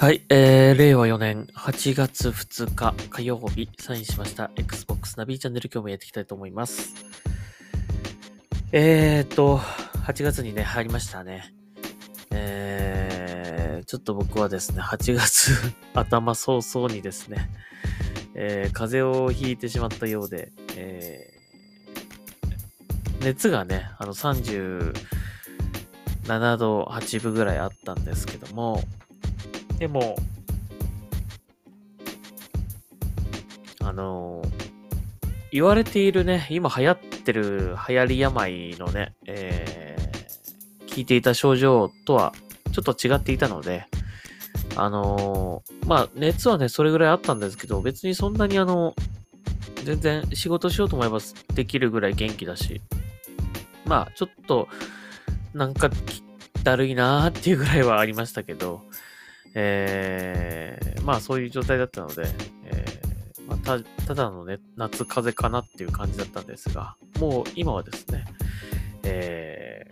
はい、えー、令和4年8月2日火曜日、サインしました Xbox ナビチャンネル今日もやっていきたいと思います。えーと、8月にね、入りましたね。えー、ちょっと僕はですね、8月 頭早々にですね、えー、風邪をひいてしまったようで、えー、熱がね、あの37度8分ぐらいあったんですけども、でも、あの言われているね、今流行ってる流行り病のね、えー、聞いていた症状とはちょっと違っていたので、あのまあ、熱はね、それぐらいあったんですけど、別にそんなにあの、全然仕事しようと思えばできるぐらい元気だし、まあ、ちょっと、なんか、だるいなーっていうぐらいはありましたけど、えー、まあそういう状態だったので、えーまあ、たただの、ね、夏風邪かなっていう感じだったんですが、もう今はですね、え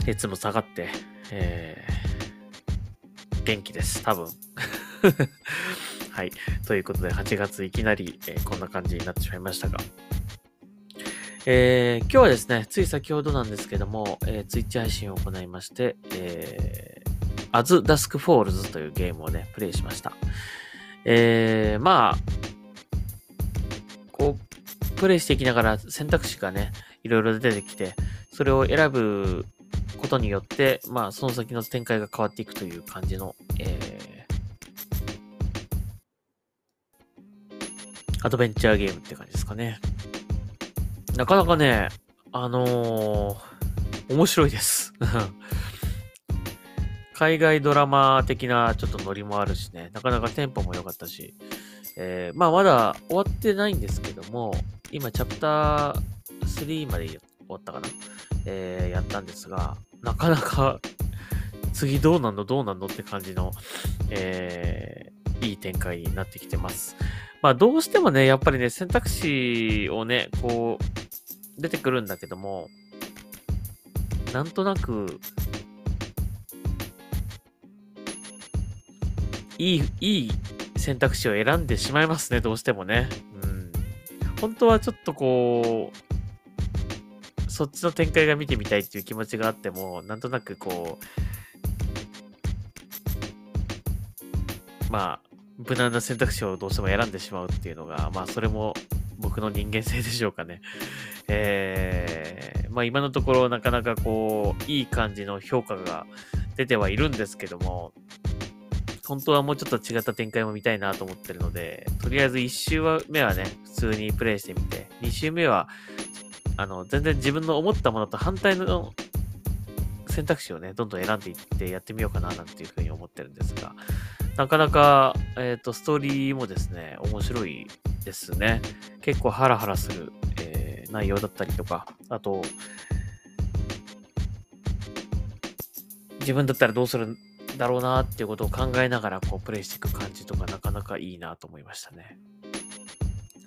ー、熱も下がって、えー、元気です、多分。はい。ということで、8月いきなり、えー、こんな感じになってしまいましたが、えー、今日はですね、つい先ほどなんですけども、えー、 Twitch 配信を行いまして、えー、 As Dusk Falls というゲームをね、プレイしました。えー、まあ、こう、プレイしていきながら選択肢がね、いろいろ出てきて、それを選ぶことによって、まあ、その先の展開が変わっていくという感じの、えー、アドベンチャーゲームって感じですかね。なかなかね、あのー、面白いです。海外ドラマ的なちょっとノリもあるしね、なかなかテンポも良かったし、えー、まあまだ終わってないんですけども、今チャプター3まで終わったかな、えー、やったんですが、なかなか次どうなんのどうなんのって感じの、えー、いい展開になってきてます。まあどうしてもね、やっぱりね、選択肢をね、こう、出てくるんだけども、なんとなく、いい、いい選択肢を選んでしまいますね、どうしてもね。うん。本当はちょっとこう、そっちの展開が見てみたいっていう気持ちがあっても、なんとなくこう、まあ、無難な選択肢をどうしても選んでしまうっていうのが、まあそれも僕の人間性でしょうかね。えー、まあ今のところなかなかこう、いい感じの評価が出てはいるんですけども、本当はもうちょっと違った展開も見たいなと思ってるので、とりあえず1周目はね、普通にプレイしてみて、2周目は、あの、全然自分の思ったものと反対の選択肢をね、どんどん選んでいってやってみようかななんていうふうに思ってるんですが、なかなか、えっ、ー、と、ストーリーもですね、面白いですね。結構ハラハラする、えー、内容だったりとか、あと、自分だったらどうするんだろうなっていうことを考えながら、こう、プレイしていく感じとか、なかなかいいなと思いましたね。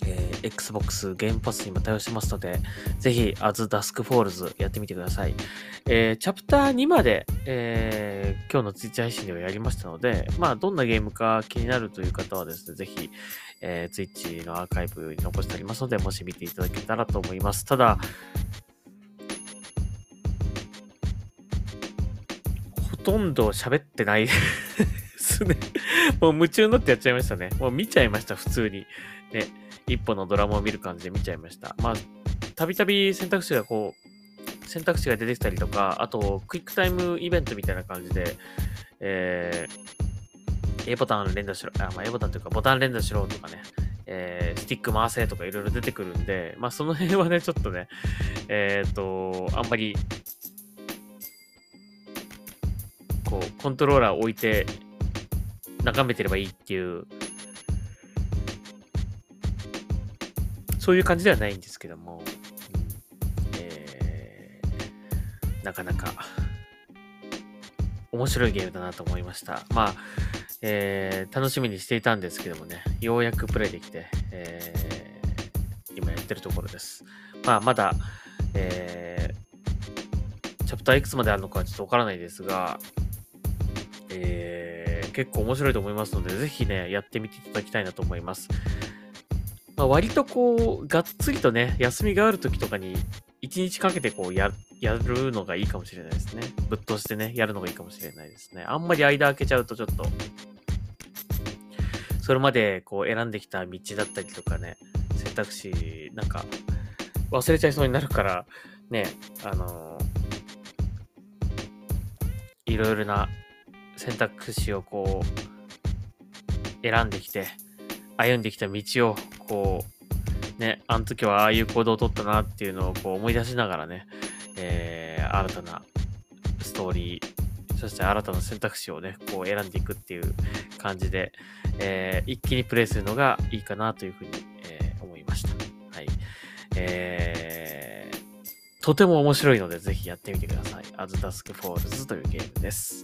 えー、Xbox ゲームパスにも対応してますので、ぜひ、As Dusk Falls やってみてください。えー、チャプター2まで、えー、今日のツイッチ配信ではやりましたので、まあ、どんなゲームか気になるという方はですね、ぜひ、えー、ツイッチのアーカイブに残してありますので、もし見ていただけたらと思います。ただ、ほとんど喋ってない ですね。もう夢中になってやっちゃいましたね。もう見ちゃいました、普通に。ね。一本のドラマを見る感じで見ちゃいました。まあ、たびたび選択肢がこう、選択肢が出てきたりとか、あと、クイックタイムイベントみたいな感じで、えー、A ボタン連打しろ、あ、まあ、A ボタンというか、ボタン連打しろとかね、えー、スティック回せとかいろいろ出てくるんで、まあ、その辺はね、ちょっとね、えっ、ー、と、あんまり、こう、コントローラーを置いて、眺めてればいいっていう、そういう感じではないんですけども、えー、なかなか面白いゲームだなと思いました。まあ、えー、楽しみにしていたんですけどもね、ようやくプレイできて、えー、今やってるところです。まあ、まだ、えー、チャプター X まであるのかちょっとわからないですが、えー、結構面白いと思いますので、ぜひね、やってみていただきたいなと思います。まあ、割とこう、がっつりとね、休みがある時とかに、一日かけてこうや、やるのがいいかもしれないですね。ぶっ通してね、やるのがいいかもしれないですね。あんまり間空けちゃうとちょっと、それまでこう選んできた道だったりとかね、選択肢、なんか、忘れちゃいそうになるから、ね、あのー、いろいろな選択肢をこう、選んできて、歩んできた道を、こう、ね、あの時はああいう行動をとったなっていうのをこう思い出しながらね、えー、新たなストーリー、そして新たな選択肢をね、こう選んでいくっていう感じで、えー、一気にプレイするのがいいかなというふうに、えー、思いました。はい。えー、とても面白いので、ぜひやってみてください。As Dusk Falls というゲームです。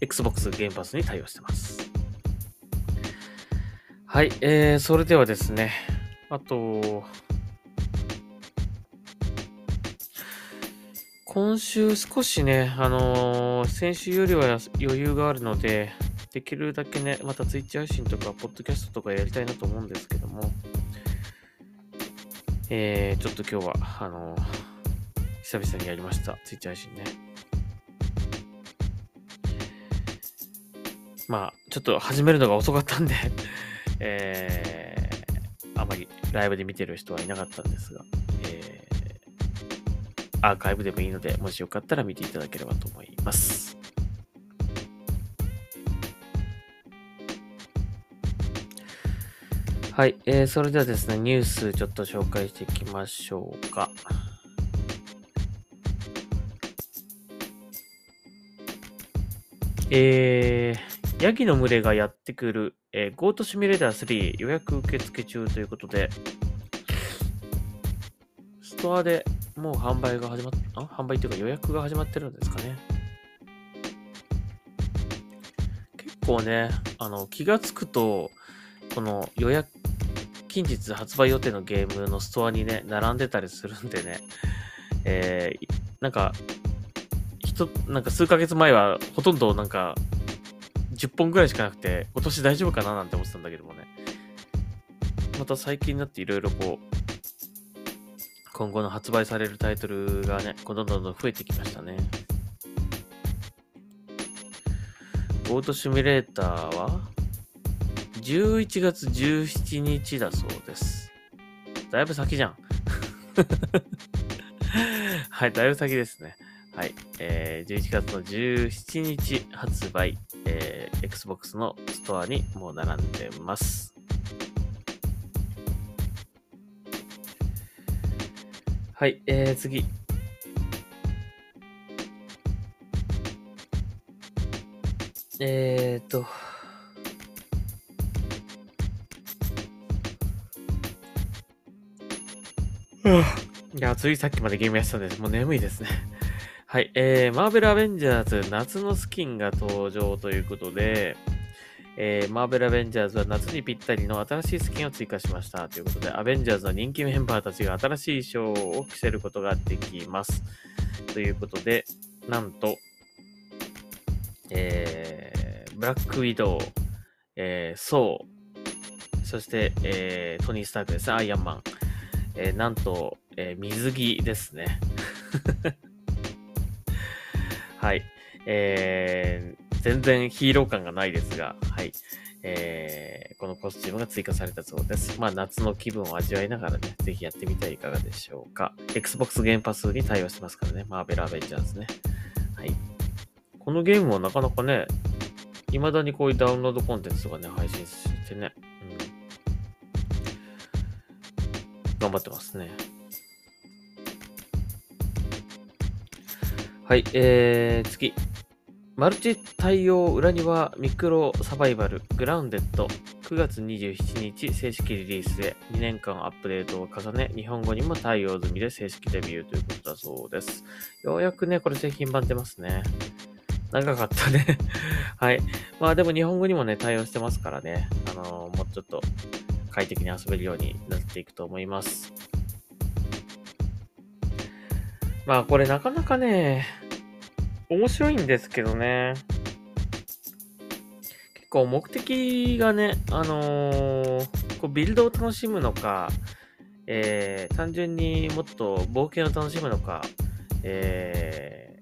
Xbox ゲームパスに対応してます。はい、えー、それではですね、あと、今週少しね、あのー、先週よりは余裕があるので、できるだけね、またツイッチ配信とか、ポッドキャストとかやりたいなと思うんですけども、えー、ちょっと今日は、あのー、久々にやりました、ツイッチ配信ね。まあ、ちょっと始めるのが遅かったんでえー、あまりライブで見てる人はいなかったんですが、えーアーカイブでもいいので、もしよかったら見ていただければと思います。はい、えー、それではですね、ニュースちょっと紹介していきましょうか。えー、ヤギの群れがやってくる、えー、ゴートシミュレーター3予約受付中ということで、ストアでもう販売が始まっ、あ販売っていうか予約が始まってるんですかね。結構ね、あの、気がつくと、この予約、近日発売予定のゲームのストアにね、並んでたりするんでね、えー、なんか、人、なんか数ヶ月前はほとんどなんか、10本ぐらいしかなくて、今年大丈夫かななんて思ってたんだけどもね。また最近になっていろいろこう、今後の発売されるタイトルがね、どんどんどん増えてきましたね。ボートシミュレーターは11月17日だそうです。だいぶ先じゃん。はい、だいぶ先ですね。はい、えー、11月の17日発売、えー、Xbox のストアにもう並んでます。はい、えー、次。えーと。いや、ついさっきまでゲームやってたんで、もう眠いですね。はい、えー、マーベルアベンジャーズ夏のスキンが登場ということで、えー、マーベル・アベンジャーズは夏にぴったりの新しいスキンを追加しましたということで、アベンジャーズの人気メンバーたちが新しい衣装を着せることができます。ということで、なんと、えー、ブラックウィドウ、えー、ソー、そして、えー、トニー・スタークですね、アイアンマン。えー、なんと、えー、水着ですね。はい。えー、全然ヒーロー感がないですが、はい。えー、このコスチュームが追加されたそうです。まあ、夏の気分を味わいながらね、ぜひやってみてはいかがでしょうか。Xbox ゲームパスに対応してますからね、マーベルアベンジャーズね。はい。このゲームはなかなかね、未だにこういうダウンロードコンテンツとかね、配信してね、うん。頑張ってますね。はい、えー、次。マルチ対応裏庭ミクロサバイバルグラウンデッド9月27日正式リリースで2年間アップデートを重ね日本語にも対応済みで正式デビューということだそうです。ようやくね、これ製品版出ますね。長かったね はい。まあでも日本語にもね、対応してますからね。あのー、もうちょっと快適に遊べるようになっていくと思います。まあこれなかなかね、面白いんですけどね。結構目的がね、あのー、こうビルドを楽しむのか、えー、単純にもっと冒険を楽しむのか、え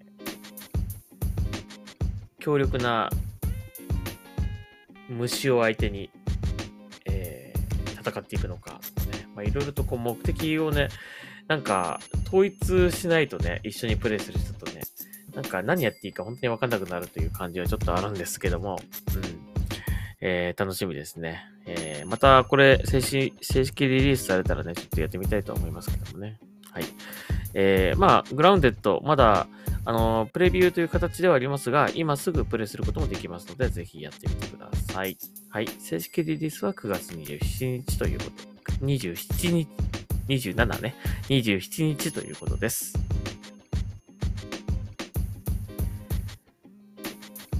ー、強力な虫を相手に、えー、戦っていくのか、ね、まあ、いろいろとこう目的をね、なんか統一しないとね、一緒にプレイする人とね、なんか何やっていいか本当にわかんなくなるという感じはちょっとあるんですけども、うん。えー、楽しみですね。えー、またこれ正式、正式リリースされたらね、ちょっとやってみたいと思いますけどもね。はい。えー、まあ、グラウンデッド、まだ、あのプレビューという形ではありますが、今すぐプレイすることもできますので、ぜひやってみてください。はい。正式リリースは9月27日ということ。27日、27ね。27日ということです。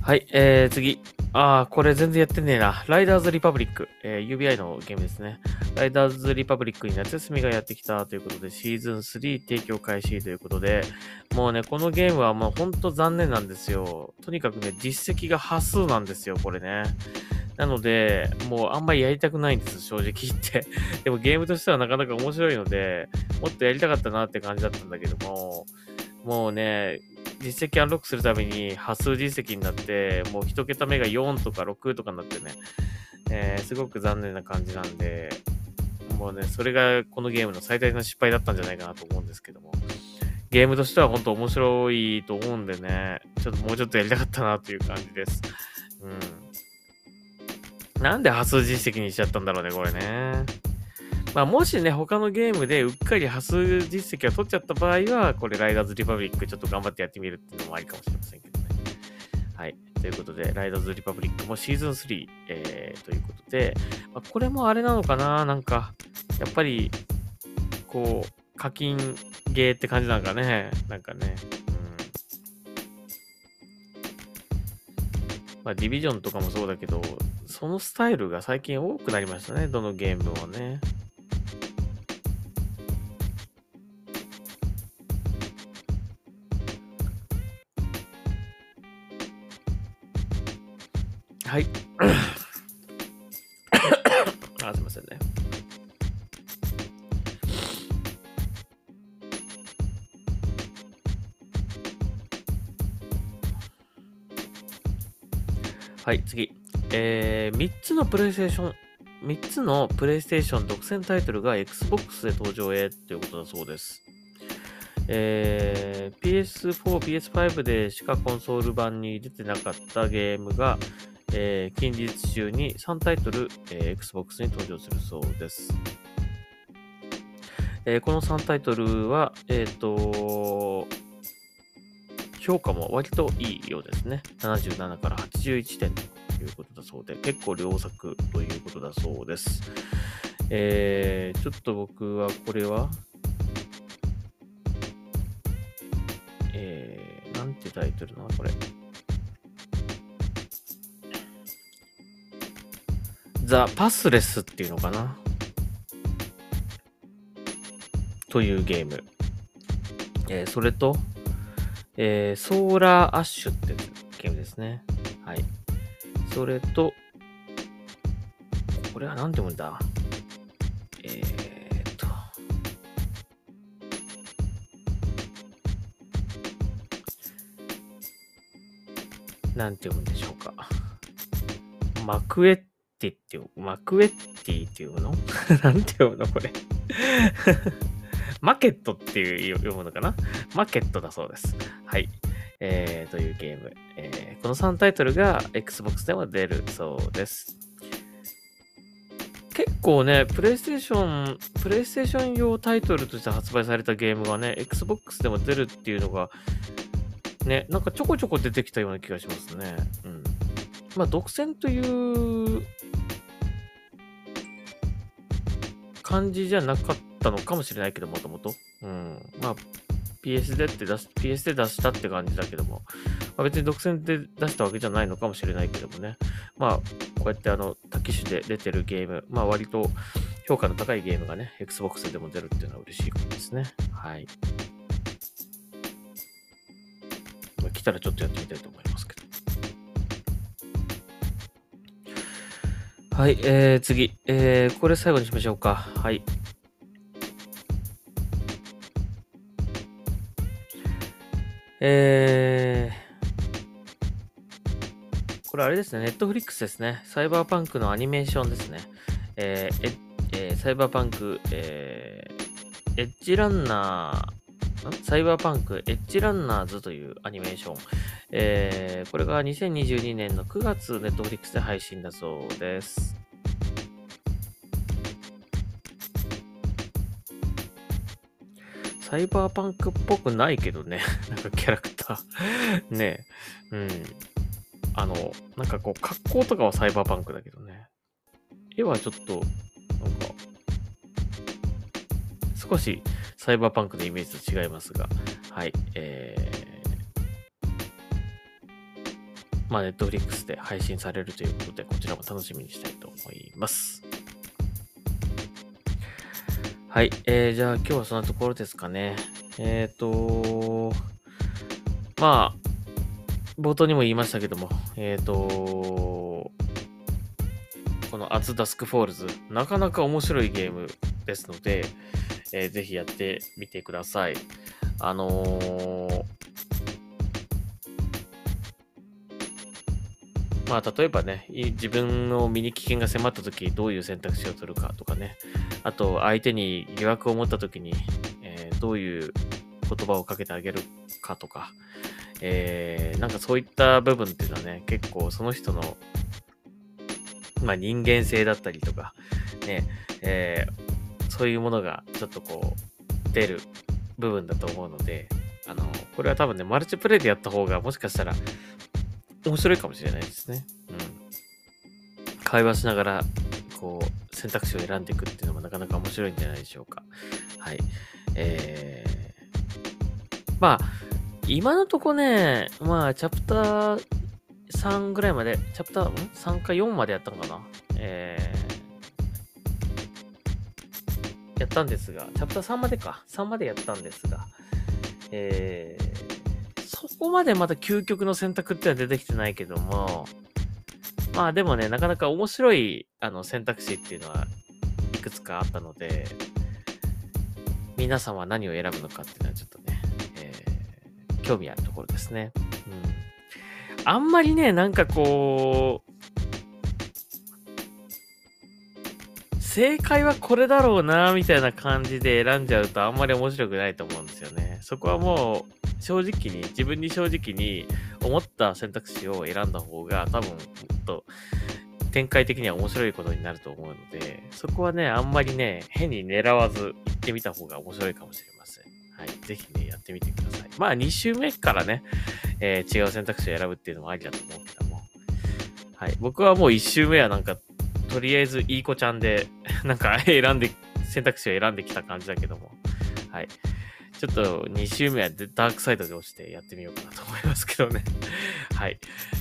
はい、えー、次。ああ、これ全然やってねえな。ライダーズリパブリック。えー、UBI のゲームですね。ライダーズリパブリックに夏休みがやってきたということで、シーズン3提供開始ということで、もうね、このゲームはもうほんと残念なんですよ。とにかくね、実績が端数なんですよ、これね。なので、もうあんまりやりたくないんです、正直言って。でもゲームとしてはなかなか面白いので、もっとやりたかったなって感じだったんだけども、もうね、実績アンロックするために端数実績になって、もう1桁目が4とか6とかになってね、えー、すごく残念な感じなんで、もうね、それがこのゲームの最大の失敗だったんじゃないかなと思うんですけども、ゲームとしては本当面白いと思うんでね、ちょっともうちょっとやりたかったなという感じです。うん。なんで端数実績にしちゃったんだろうね、これね。まあ、もしね、他のゲームでうっかり端数実績を取っちゃった場合は、これ、ライダーズリパブリックちょっと頑張ってやってみるっていうのもありかもしれませんけどね。はい。ということで、ライダーズリパブリックもシーズン3、えー、ということで、まあ、これもあれなのかななんか、やっぱり、こう、課金ゲーって感じなんかね。なんかね。うんまあ、ディビジョンとかもそうだけど、そのスタイルが最近多くなりましたね。どのゲームもね。はい。あ、すいませんね。はい、次。えー、3つのプレイステーション、3つのプレイステーション独占タイトルが Xbox で登場へということだそうです。えー、PS4、PS5 でしかコンソール版に出てなかったゲームが、えー、近日中に3タイトル、えー、Xbox に登場するそうです。えー、この3タイトルは、えっ、と、評価も割といいようですね。77から81点ということだそうで、結構良作ということだそうです。えー、ちょっと僕はこれは、えー、なんてタイトルなのこれ。ザ・パスレスっていうのかな？というゲーム。えー、それと、えー、ソーラーアッシュってゲームですね。それと、これは何て読むんだ？えー、っと。なんて読むんでしょうか？マクエッティっていう、マクエッティっていうの？なんて読むのこれ？マケットっていう読むのかな？マケットだそうです。はい。えー、というゲーム。えー、この3タイトルが Xbox でも出るそうです。結構ね、プレイステーション、プレイステーション用タイトルとして発売されたゲームがね、Xbox でも出るっていうのが、ね、なんかちょこちょこ出てきたような気がしますね。うん。まあ、独占という感じじゃなかったのかもしれないけど、もともと。うん。まあ、PS でって出す、PS で出したって感じだけども、まあ、別に独占で出したわけじゃないのかもしれないけどもね。まあ、こうやってあの、多機種で出てるゲーム、まあ割と評価の高いゲームがね、Xbox でも出るっていうのは嬉しいことですね。はい。まあ来たらちょっとやってみたいと思いますけど。はい、えー、次。えー、これ最後にしましょうか。はい。えー、これあれですね、ネットフリックスですね。サイバーパンクのアニメーションですね。えー、えー、サイバーパンク、えー、エッジランナー、サイバーパンクエッジランナーズというアニメーション。えー、これが2022年の9月、ネットフリックスで配信だそうです。サイバーパンクっぽくないけどね。なんかキャラクター ねうん。あの、なんかこう、格好とかはサイバーパンクだけどね。絵はちょっと、なんか、少しサイバーパンクのイメージと違いますが、はい。えー、まあ、ネットフリックスで配信されるということで、こちらも楽しみにしたいと思います。はい。えー、じゃあ今日はそんなところですかね。えっ、ー、とまあ、冒頭にも言いましたけども、えっ、ー、とこの As Dusk Falls、なかなか面白いゲームですので、えー、ぜひやってみてください。あのー、まあ、例えばね、自分の身に危険が迫った時、どういう選択肢を取るかとかね、あと、相手に疑惑を持った時に、えー、どういう言葉をかけてあげるかとか、えー、なんかそういった部分っていうのはね、結構その人の、まあ、人間性だったりとか、ね、えー、そういうものがちょっとこう、出る部分だと思うので、あの、これは多分ね、マルチプレイでやった方がもしかしたら面白いかもしれないですね。うん。会話しながら、選択肢を選んでいくっていうのもなかなか面白いんじゃないでしょうか。はい。えー、まあ、今のとこね、まあ、チャプター3ぐらいまで、チャプター、ん ?3 か4までやったのかなえー、やったんですが、チャプター3までか。3までやったんですが、えー、そこまでまだ究極の選択ってのは出てきてないけども、まあでもね、なかなか面白いあの選択肢っていうのはいくつかあったので、皆さんは何を選ぶのかっていうのはちょっとね、えー、興味あるところですね。うん。あんまりね、なんかこう、正解はこれだろうな、みたいな感じで選んじゃうとあんまり面白くないと思うんですよね。そこはもう、正直に、自分に正直に思った選択肢を選んだ方が多分もっと展開的には面白いことになると思うので、そこはね、あんまりね、変に狙わず行ってみた方が面白いかもしれません。はい。ぜひね、やってみてください。まあ、2周目からね、えー、違う選択肢を選ぶっていうのもありだと思うけども。はい。僕はもう1周目はなんか、とりあえずいい子ちゃんで、なんか選んで、選択肢を選んできた感じだけども。はい。ちょっと2周目はダークサイドで落ちてやってみようかなと思いますけどね。はい。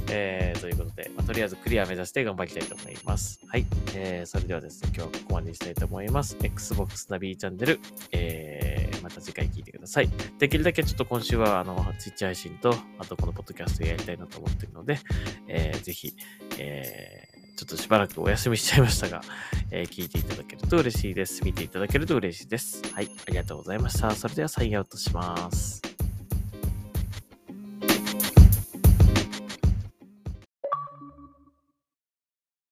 えー、ということで、まあ、とりあえずクリア目指して頑張りたいと思います。はい。えー、それではですね、今日はここまでにしたいと思います。Xbox ナビーチャンネル、えー、また次回聞いてください。できるだけちょっと今週は、あの、Twitch 配信と、あとこのポッドキャストやりたいなと思ってるので、えー、ぜひ、えー、ちょっとしばらくお休みしちゃいましたが、えー、聞いていただけると嬉しいです。見ていただけると嬉しいです。はい、ありがとうございました。それではサインアウトします。